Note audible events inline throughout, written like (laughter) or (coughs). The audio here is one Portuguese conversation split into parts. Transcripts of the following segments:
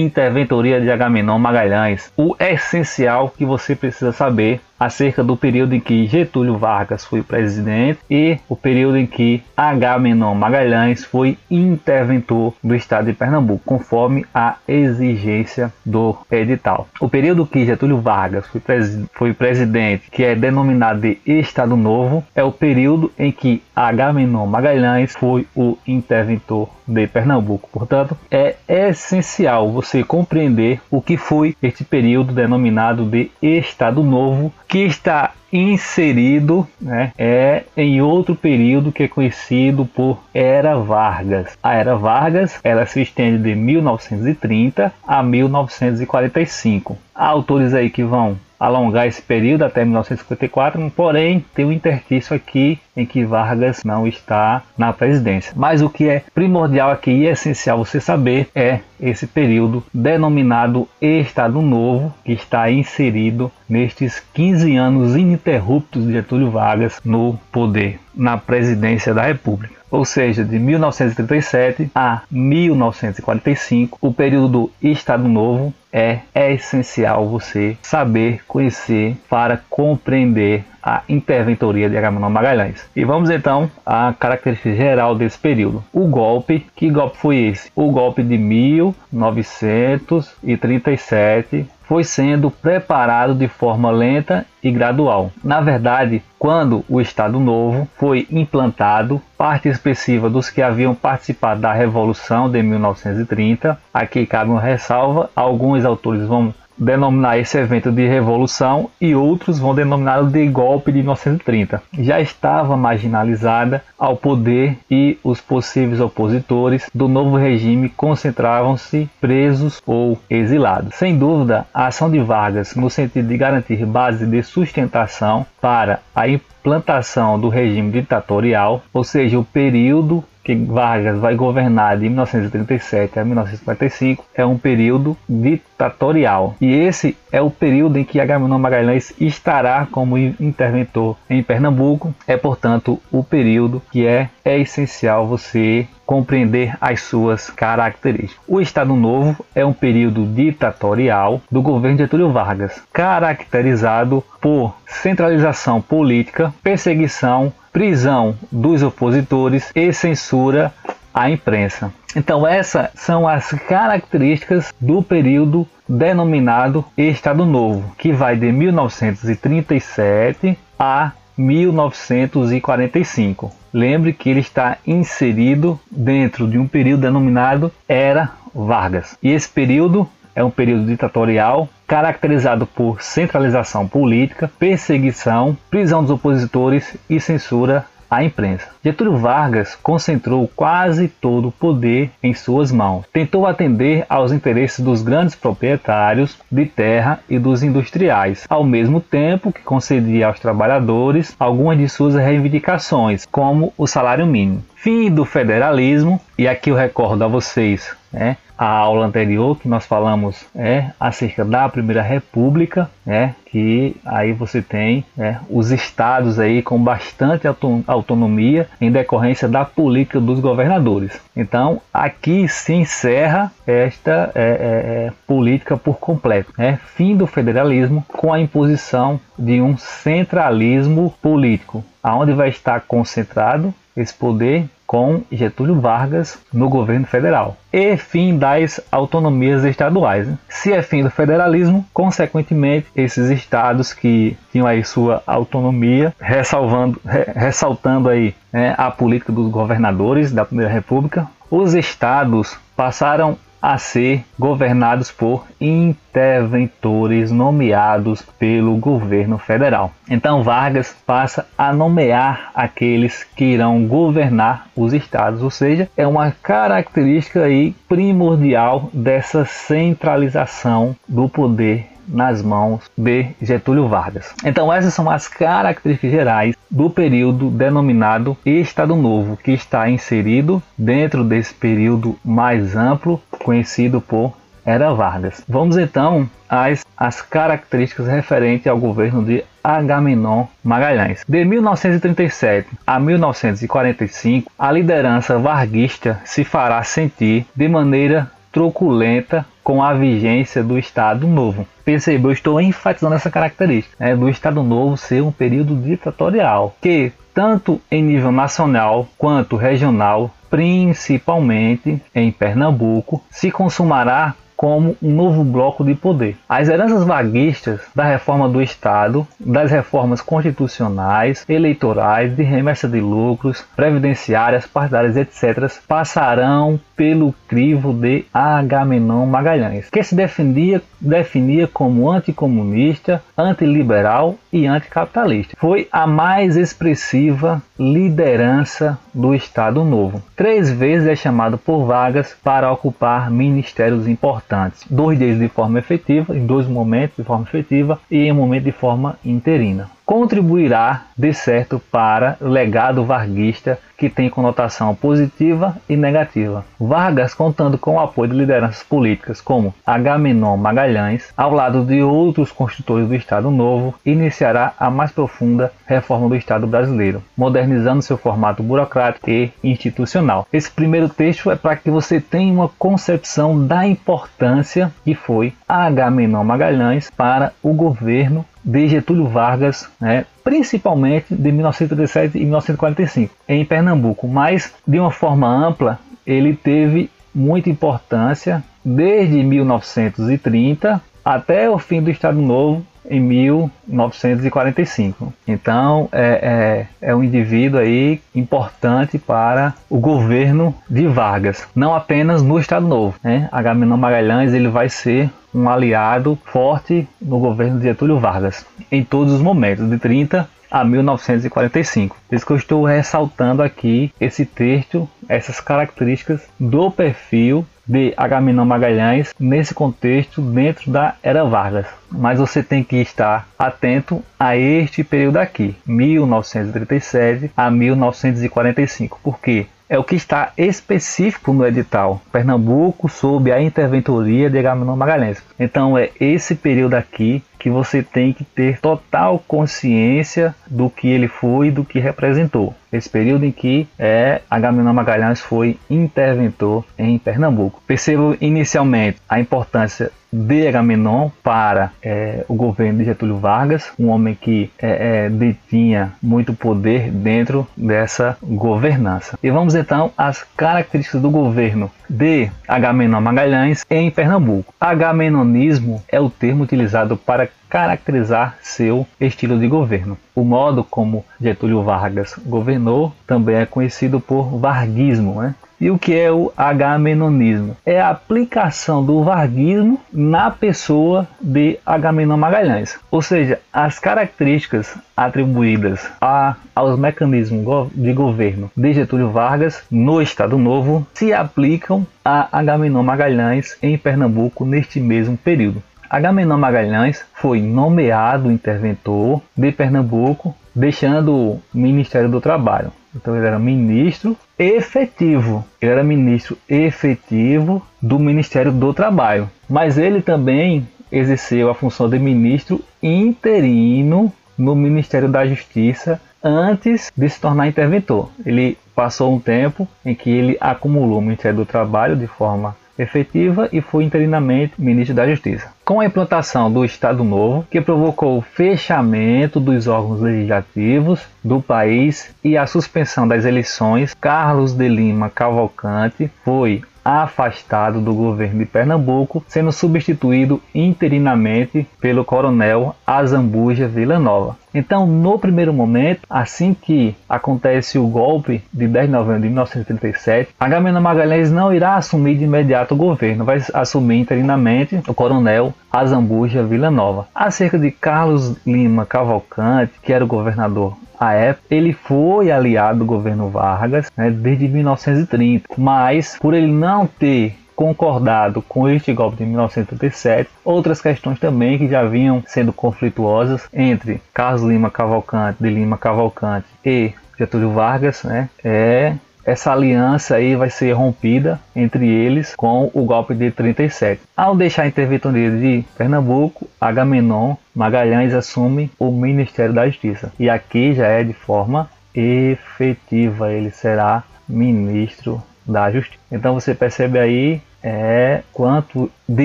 interventoria de Agamenon Magalhães, o essencial que você precisa saber acerca do período em que Getúlio Vargas foi presidente e o período em que Agamenon Magalhães foi interventor do estado de Pernambuco, conforme a exigência do edital. O período que Getúlio Vargas foi, pres foi presidente, que é denominado de Estado Novo, é o período em que Agamenon Magalhães foi o interventor de Pernambuco. Portanto, é essencial você compreender o que foi este período denominado de Estado Novo, que está inserido né, é em outro período que é conhecido por Era Vargas. A Era Vargas ela se estende de 1930 a 1945. Há autores aí que vão alongar esse período até 1954, porém tem um interstício aqui em que Vargas não está na presidência. Mas o que é primordial aqui e essencial você saber é esse período denominado Estado Novo, que está inserido nestes 15 anos ininterruptos de Getúlio Vargas no poder, na presidência da República ou seja, de 1937 a 1945, o período do Estado Novo, é, é essencial você saber, conhecer para compreender a interventoria de Agamenon Magalhães. E vamos então à característica geral desse período. O golpe, que golpe foi esse? O golpe de 1937 foi sendo preparado de forma lenta e gradual. Na verdade, quando o Estado Novo foi implantado, parte expressiva dos que haviam participado da Revolução de 1930, aqui cabe uma ressalva, alguns autores vão denominar esse evento de revolução e outros vão denominá-lo de golpe de 1930. Já estava marginalizada ao poder e os possíveis opositores do novo regime concentravam-se presos ou exilados. Sem dúvida, a ação de Vargas no sentido de garantir base de sustentação para a implantação do regime ditatorial, ou seja, o período que Vargas vai governar de 1937 a 1945 é um período ditatorial. E esse é o período em que Agamenon Magalhães estará como interventor em Pernambuco. É, portanto, o período que é, é essencial você compreender as suas características. O Estado Novo é um período ditatorial do governo Getúlio Vargas, caracterizado por centralização política, perseguição, prisão dos opositores e censura à imprensa. Então, essas são as características do período denominado Estado Novo, que vai de 1937 a 1945. Lembre que ele está inserido dentro de um período denominado Era Vargas. E esse período é um período ditatorial caracterizado por centralização política, perseguição, prisão dos opositores e censura à imprensa. Getúlio Vargas concentrou quase todo o poder em suas mãos. Tentou atender aos interesses dos grandes proprietários de terra e dos industriais, ao mesmo tempo que concedia aos trabalhadores algumas de suas reivindicações, como o salário mínimo. Fim do federalismo, e aqui eu recordo a vocês né, a aula anterior que nós falamos é acerca da Primeira República, né, que aí você tem né, os estados aí com bastante autonomia em decorrência da política dos governadores. Então aqui se encerra esta é, é, é, política por completo, né? fim do federalismo com a imposição de um centralismo político, aonde vai estar concentrado esse poder com Getúlio Vargas no governo federal. E fim das autonomias estaduais. Né? Se é fim do federalismo, consequentemente, esses estados que tinham aí sua autonomia, ressalvando, re, ressaltando aí né, a política dos governadores da Primeira República, os estados passaram a ser governados por interventores nomeados pelo governo federal. Então Vargas passa a nomear aqueles que irão governar os estados, ou seja, é uma característica aí primordial dessa centralização do poder nas mãos de Getúlio Vargas. Então essas são as características gerais do período denominado Estado Novo, que está inserido dentro desse período mais amplo, conhecido por Era Vargas. Vamos então às, às características referentes ao governo de Agamenon Magalhães. De 1937 a 1945, a liderança varguista se fará sentir de maneira truculenta com a vigência do Estado Novo. Perceba, eu estou enfatizando essa característica né, do Estado Novo ser um período ditatorial, que tanto em nível nacional quanto regional, principalmente em Pernambuco, se consumará como um novo bloco de poder. As heranças vaguistas da reforma do Estado, das reformas constitucionais, eleitorais, de remessa de lucros, previdenciárias, partidárias, etc., passarão pelo crivo de Agamenon Magalhães, que se defendia, definia como anticomunista, antiliberal e anticapitalista. Foi a mais expressiva liderança do Estado Novo. Três vezes é chamado por vagas para ocupar ministérios importantes, dois deles de forma efetiva, em dois momentos de forma efetiva e em um momento de forma interina contribuirá de certo para o legado varguista que tem conotação positiva e negativa. Vargas, contando com o apoio de lideranças políticas como Agamenon Magalhães, ao lado de outros construtores do Estado Novo, iniciará a mais profunda reforma do Estado brasileiro, modernizando seu formato burocrático e institucional. Esse primeiro texto é para que você tenha uma concepção da importância que foi Agamenon Magalhães para o governo de Getúlio Vargas, né, principalmente de 1937 e 1945 em Pernambuco, mas de uma forma ampla ele teve muita importância desde 1930 até o fim do Estado Novo em 1945. Então é, é, é, um indivíduo aí importante para o governo de Vargas, não apenas no Estado Novo. Né? Agamenon Magalhães ele vai ser um aliado forte no governo de Getúlio Vargas em todos os momentos, de 30 a 1945. Por isso que eu estou ressaltando aqui esse texto, essas características do perfil de Agamenon Magalhães nesse contexto dentro da era Vargas. Mas você tem que estar atento a este período aqui, 1937 a 1945, porque é o que está específico no edital. Pernambuco sob a interventoria de Agamenon Magalhães. Então é esse período aqui que você tem que ter total consciência do que ele foi e do que representou. Esse período em que é, Agamenon Magalhães foi interventor em Pernambuco. Percebo inicialmente a importância de Agamenon para é, o governo de Getúlio Vargas, um homem que é, é, detinha muito poder dentro dessa governança. E vamos então às características do governo de Agamenon Magalhães em Pernambuco. Agamenonismo é o termo utilizado para caracterizar seu estilo de governo. O modo como Getúlio Vargas governou também é conhecido por varguismo. Né? E o que é o Agamenonismo? É a aplicação do varguismo na pessoa de Agamenon Magalhães. Ou seja, as características atribuídas a, aos mecanismos de governo de Getúlio Vargas no Estado Novo se aplicam a Agamenon Magalhães em Pernambuco neste mesmo período. Agamenon Magalhães foi nomeado interventor de Pernambuco, deixando o Ministério do Trabalho. Então ele era ministro efetivo. Ele era ministro efetivo do Ministério do Trabalho. Mas ele também exerceu a função de ministro interino no Ministério da Justiça antes de se tornar interventor. Ele passou um tempo em que ele acumulou o Ministério do Trabalho de forma efetiva e foi interinamente ministro da Justiça. Com a implantação do Estado Novo, que provocou o fechamento dos órgãos legislativos do país e a suspensão das eleições, Carlos de Lima Cavalcante foi afastado do governo de Pernambuco, sendo substituído interinamente pelo coronel Azambuja Villanova. Então, no primeiro momento, assim que acontece o golpe de 10 de novembro de 1937, Agamenon Magalhães não irá assumir de imediato o governo, vai assumir interinamente o coronel Azambuja Villanova. Acerca de Carlos Lima Cavalcante, que era o governador à época, ele foi aliado do governo Vargas né, desde 1930, mas por ele não ter concordado com este golpe de 1937, outras questões também que já vinham sendo conflituosas entre Carlos Lima Cavalcante, de Lima Cavalcante e Getúlio Vargas, né, é essa aliança aí vai ser rompida entre eles com o golpe de 37. Ao deixar a interventoria de Pernambuco, Agamenon Magalhães assume o Ministério da Justiça. E aqui já é de forma efetiva, ele será ministro da Justiça. Então você percebe aí é quanto de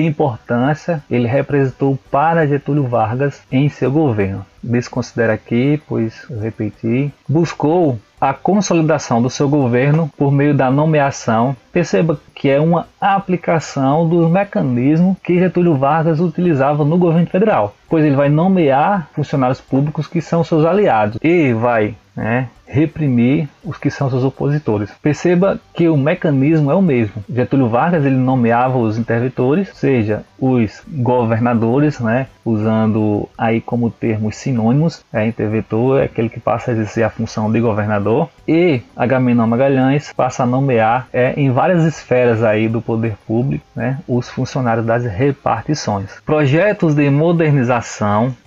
importância ele representou para Getúlio Vargas em seu governo. Desconsidera aqui, pois eu repeti, buscou a consolidação do seu governo por meio da nomeação. Perceba que é uma aplicação dos mecanismos que Getúlio Vargas utilizava no governo federal, pois ele vai nomear funcionários públicos que são seus aliados e vai né, reprimir os que são seus opositores. Perceba que o mecanismo é o mesmo. Getúlio Vargas ele nomeava os interventores, seja os governadores, né, usando aí como termos sinônimos. É, interventor é aquele que passa a exercer a função de governador e Agamenon Magalhães passa a nomear é, em várias esferas aí do poder público, né, os funcionários das repartições. Projetos de modernização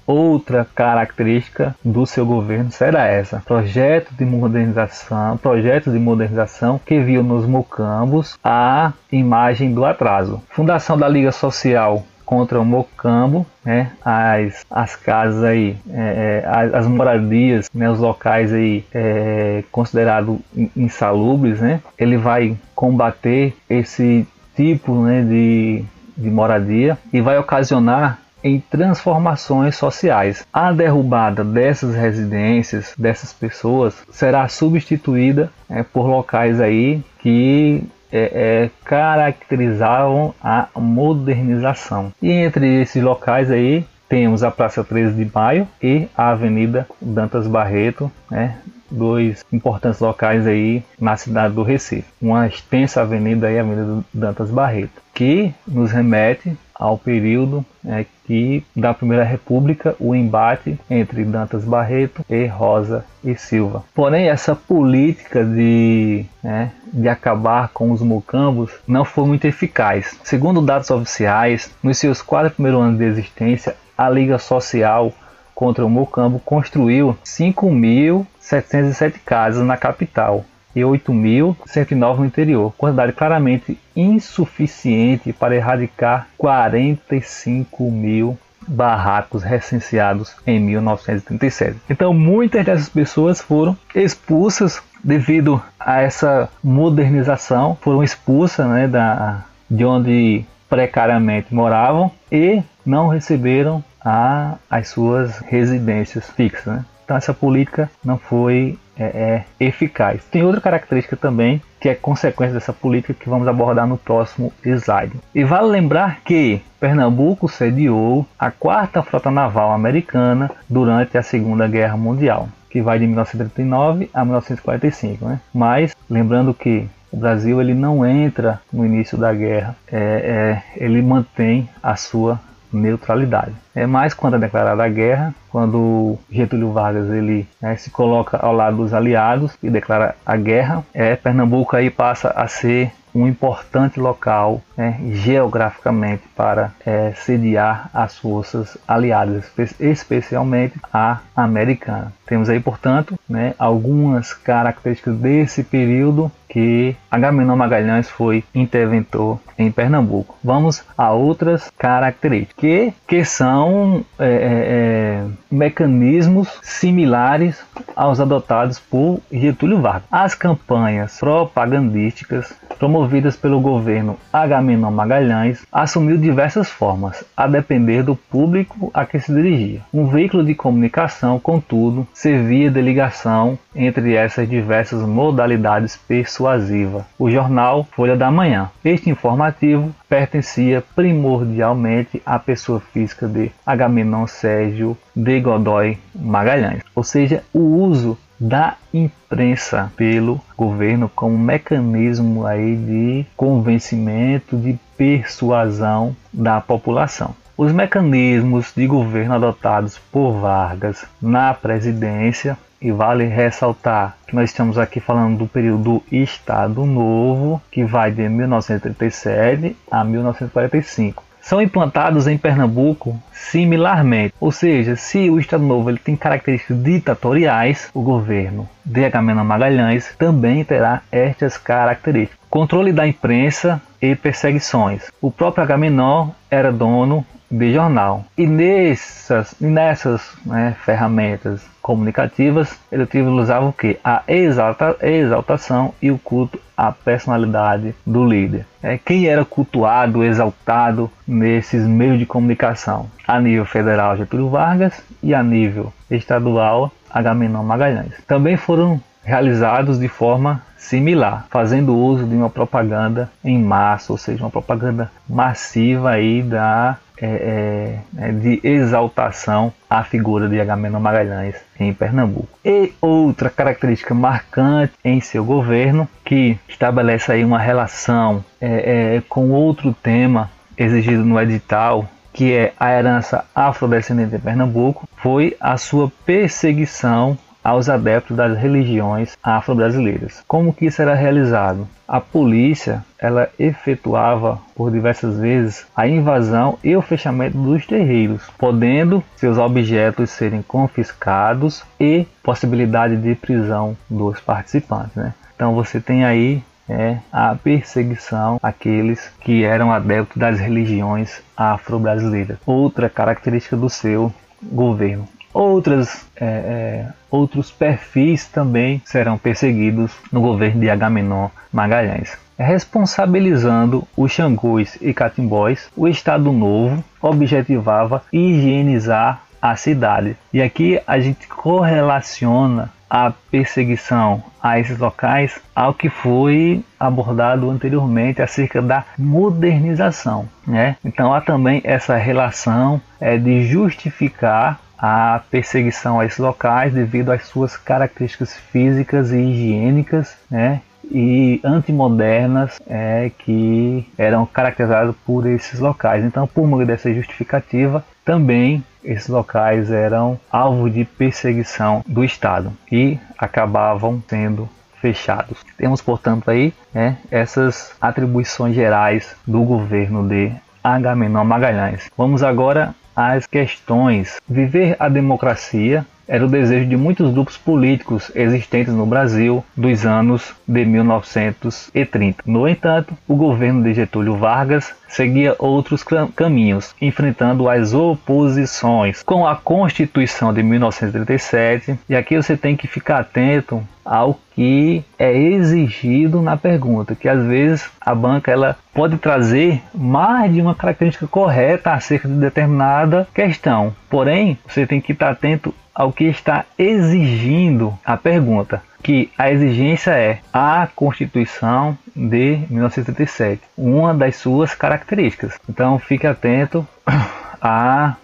Outra característica do seu governo será essa: projeto de modernização, projetos de modernização que viu nos mocambos a imagem do atraso. Fundação da Liga Social contra o Mocambo, né, as, as casas aí, é, é as, as, moradias, né, os locais aí é, considerados insalubres, né, ele vai combater esse tipo né, de, de moradia e vai ocasionar em transformações sociais. A derrubada dessas residências, dessas pessoas, será substituída é, por locais aí que é, é, caracterizavam a modernização. E entre esses locais aí temos a Praça 13 de Maio e a Avenida Dantas Barreto, né, dois importantes locais aí na cidade do Recife. Uma extensa avenida aí, a Avenida Dantas Barreto, que nos remete ao período é, que da Primeira República o embate entre Dantas Barreto e Rosa e Silva. Porém, essa política de, né, de acabar com os mucambos não foi muito eficaz. Segundo dados oficiais, nos seus quatro primeiros anos de existência, a Liga Social contra o Mocambo construiu 5.707 casas na capital e 8.109 no interior, quantidade claramente insuficiente para erradicar 45 mil barracos recenseados em 1937. Então, muitas dessas pessoas foram expulsas devido a essa modernização, foram expulsas né, da, de onde precariamente moravam e não receberam a, as suas residências fixas. Né? Então essa política não foi é, é, eficaz. Tem outra característica também que é consequência dessa política que vamos abordar no próximo slide. E vale lembrar que Pernambuco sediou a quarta frota naval americana durante a Segunda Guerra Mundial, que vai de 1939 a 1945. Né? Mas lembrando que o Brasil ele não entra no início da guerra, é, é, ele mantém a sua neutralidade. É mais quando é declarada a guerra, quando Getúlio Vargas ele né, se coloca ao lado dos aliados e declara a guerra, é Pernambuco aí passa a ser um importante local né, geograficamente para é, sediar as forças aliadas, especialmente a americana. Temos aí, portanto, né, algumas características desse período que Agamenon Magalhães foi interventor em Pernambuco. Vamos a outras características que, que são é, é, é mecanismos similares aos adotados por Getúlio Vargas. As campanhas propagandísticas promovidas pelo governo Agamenon Magalhães assumiu diversas formas, a depender do público a que se dirigia. Um veículo de comunicação, contudo, servia de ligação entre essas diversas modalidades persuasivas. O jornal Folha da Manhã. Este informativo pertencia primordialmente à pessoa física de Agamenon Sérgio de Godoy Magalhães, ou seja, o uso da imprensa pelo governo como mecanismo aí de convencimento, de persuasão da população. Os mecanismos de governo adotados por Vargas na presidência, e vale ressaltar que nós estamos aqui falando do período do Estado Novo, que vai de 1937 a 1945 são implantados em Pernambuco similarmente. Ou seja, se o Estado Novo ele tem características ditatoriais, o governo de Agamenon Magalhães também terá estas características. Controle da imprensa e perseguições. O próprio Agamenon era dono de jornal. E nessas, nessas né, ferramentas comunicativas, ele utilizava o que? A exalta, exaltação e o culto à personalidade do líder. É, quem era cultuado, exaltado nesses meios de comunicação? A nível federal, Getúlio Vargas e a nível estadual, Agamenon Magalhães. Também foram realizados de forma similar, fazendo uso de uma propaganda em massa, ou seja, uma propaganda massiva aí da é, é, é, de exaltação à figura de Agamenon Magalhães em Pernambuco. E outra característica marcante em seu governo, que estabelece aí uma relação é, é com outro tema exigido no edital, que é a herança afrodescendente em Pernambuco, foi a sua perseguição aos adeptos das religiões afro-brasileiras. Como que isso era realizado? A polícia ela efetuava por diversas vezes a invasão e o fechamento dos terreiros, podendo seus objetos serem confiscados e possibilidade de prisão dos participantes. Né? Então você tem aí é, a perseguição àqueles que eram adeptos das religiões afro-brasileiras. Outra característica do seu governo. Outras, é, é, outros perfis também serão perseguidos no governo de Agamenon Magalhães. Responsabilizando os Xangôs e Catimbós, o Estado Novo objetivava higienizar a cidade. E aqui a gente correlaciona a perseguição a esses locais ao que foi abordado anteriormente acerca da modernização, né? Então há também essa relação é, de justificar a perseguição a esses locais devido às suas características físicas e higiênicas, né? e antimodernas é, que eram caracterizadas por esses locais. Então, por meio dessa justificativa, também esses locais eram alvo de perseguição do Estado e acabavam sendo fechados. Temos, portanto, aí né, essas atribuições gerais do governo de Agamenon Magalhães. Vamos agora as questões. Viver a democracia era o desejo de muitos grupos políticos existentes no Brasil dos anos de 1930. No entanto, o governo de Getúlio Vargas seguia outros caminhos, enfrentando as oposições com a Constituição de 1937. E aqui você tem que ficar atento ao que é exigido na pergunta, que às vezes a banca ela pode trazer mais de uma característica correta acerca de determinada questão. Porém, você tem que estar atento ao que está exigindo a pergunta, que a exigência é a Constituição de 1937, uma das suas características. Então fique atento (coughs)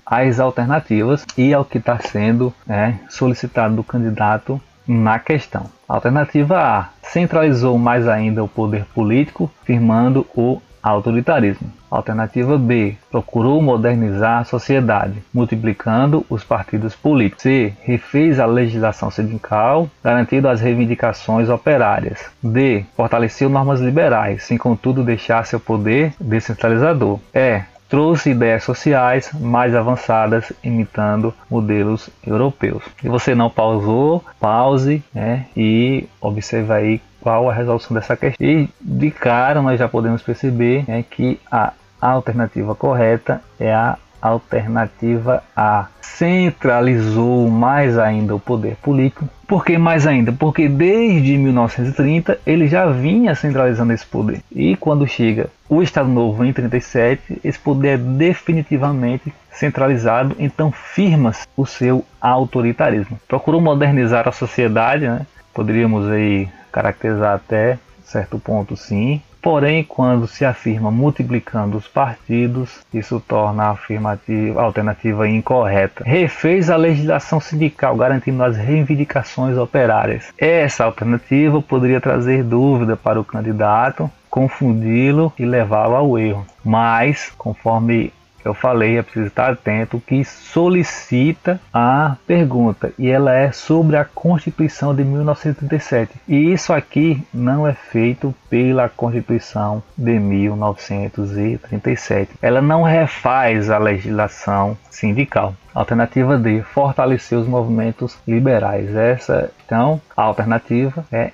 às alternativas e ao que está sendo né, solicitado do candidato na questão. Alternativa A: centralizou mais ainda o poder político, firmando o autoritarismo. Alternativa B. Procurou modernizar a sociedade, multiplicando os partidos políticos. C. Refez a legislação sindical, garantindo as reivindicações operárias. D. Fortaleceu normas liberais, sem contudo deixar seu poder descentralizador. E trouxe ideias sociais mais avançadas, imitando modelos europeus. Se você não pausou, pause né, e observe aí qual a resolução dessa questão. E de cara nós já podemos perceber né, que a alternativa correta é a alternativa A. Centralizou mais ainda o poder político. Por que mais ainda? Porque desde 1930 ele já vinha centralizando esse poder. E quando chega o Estado Novo em 37, esse poder é definitivamente centralizado, então firma o seu autoritarismo. Procurou modernizar a sociedade, né? Poderíamos aí caracterizar até certo ponto sim, Porém, quando se afirma multiplicando os partidos, isso torna a afirmativa a alternativa incorreta. Refez a legislação sindical, garantindo as reivindicações operárias. Essa alternativa poderia trazer dúvida para o candidato, confundi-lo e levá-lo ao erro. Mas, conforme eu falei, é preciso estar atento, que solicita a pergunta e ela é sobre a Constituição de 1937. E isso aqui não é feito pela Constituição de 1937. Ela não refaz a legislação sindical. Alternativa D, fortalecer os movimentos liberais. Essa, então, a alternativa é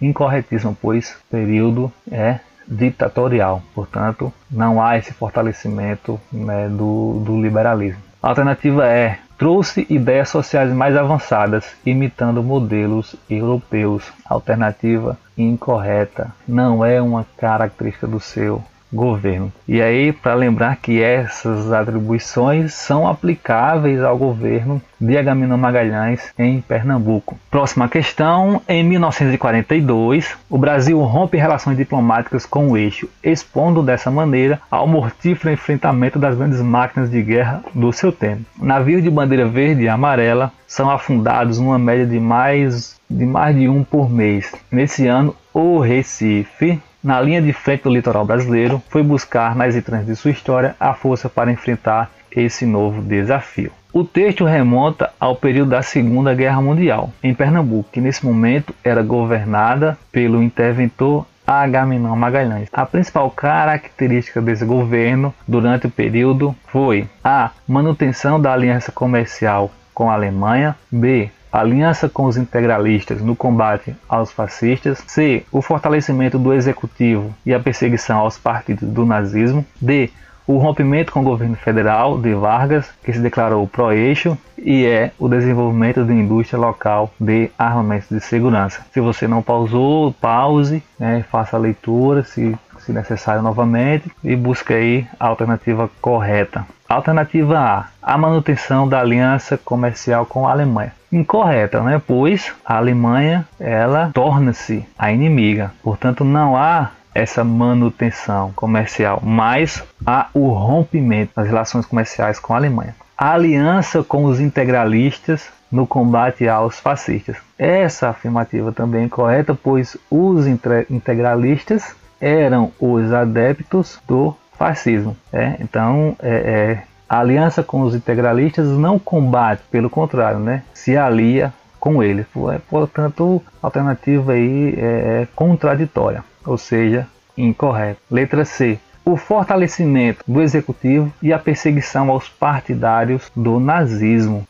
incorretíssima, pois o período é ditatorial. Portanto, não há esse fortalecimento né, do, do liberalismo. A alternativa é trouxe ideias sociais mais avançadas, imitando modelos europeus. Alternativa incorreta. Não é uma característica do seu governo. E aí, para lembrar que essas atribuições são aplicáveis ao governo de Agamenon Magalhães em Pernambuco. Próxima questão: em 1942, o Brasil rompe relações diplomáticas com o eixo, expondo dessa maneira ao mortífero enfrentamento das grandes máquinas de guerra do seu tempo. Navios de bandeira verde e amarela são afundados numa média de mais de mais de um por mês. Nesse ano, o Recife na linha de frente do litoral brasileiro, foi buscar nas entranhas de sua história a força para enfrentar esse novo desafio. O texto remonta ao período da Segunda Guerra Mundial, em Pernambuco, que nesse momento era governada pelo interventor Agamenon Magalhães. A principal característica desse governo durante o período foi a manutenção da aliança comercial com a Alemanha, b aliança com os integralistas no combate aos fascistas, C. O fortalecimento do executivo e a perseguição aos partidos do nazismo, D. O rompimento com o governo federal de Vargas, que se declarou pró-eixo, e é o desenvolvimento de indústria local de armamentos de segurança. Se você não pausou, pause, né, faça a leitura, se, se necessário novamente, e busque aí a alternativa correta. Alternativa A: a manutenção da aliança comercial com a Alemanha incorreta, né? Pois a Alemanha ela torna-se a inimiga. Portanto, não há essa manutenção comercial, mas há o rompimento das relações comerciais com a Alemanha. A aliança com os integralistas no combate aos fascistas. Essa afirmativa também é correta, pois os integralistas eram os adeptos do fascismo. É? Então, é, é a aliança com os integralistas não combate, pelo contrário, né? se alia com eles. Portanto, a alternativa aí é, é contraditória, ou seja, incorreta. Letra C. O fortalecimento do executivo e a perseguição aos partidários do nazismo.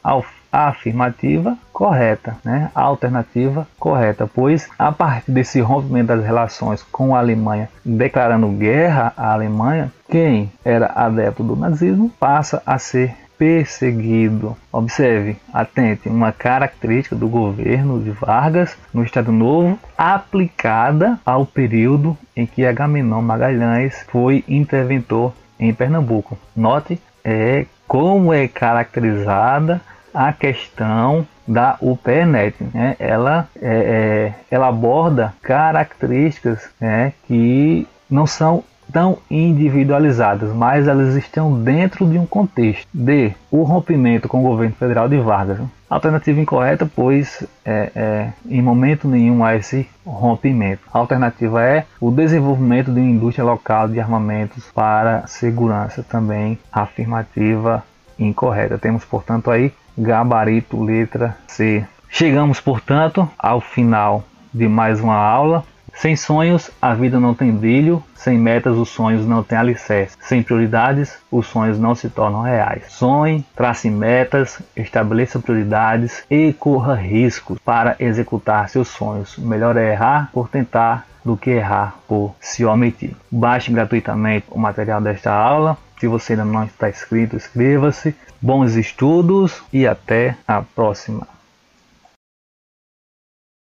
A afirmativa correta, né? a alternativa correta, pois a partir desse rompimento das relações com a Alemanha, declarando guerra à Alemanha, quem era adepto do nazismo passa a ser perseguido. Observe, atente, uma característica do governo de Vargas no Estado Novo aplicada ao período em que Agamenon Magalhães foi interventor em Pernambuco. Note é como é caracterizada a questão da UPNet. Né? Ela, é, é, ela aborda características né, que não são tão individualizadas, mas elas estão dentro de um contexto de o rompimento com o governo federal de Vargas. Alternativa incorreta, pois é, é, em momento nenhum há esse rompimento. A alternativa é o desenvolvimento de uma indústria local de armamentos para segurança, também afirmativa incorreta. Temos, portanto, aí gabarito letra C. Chegamos, portanto, ao final de mais uma aula. Sem sonhos, a vida não tem brilho. Sem metas, os sonhos não têm alicerce. Sem prioridades, os sonhos não se tornam reais. Sonhe, trace metas, estabeleça prioridades e corra riscos para executar seus sonhos. Melhor é errar por tentar do que errar por se omitir. Baixe gratuitamente o material desta aula. Se você ainda não está inscrito, inscreva-se. Bons estudos e até a próxima.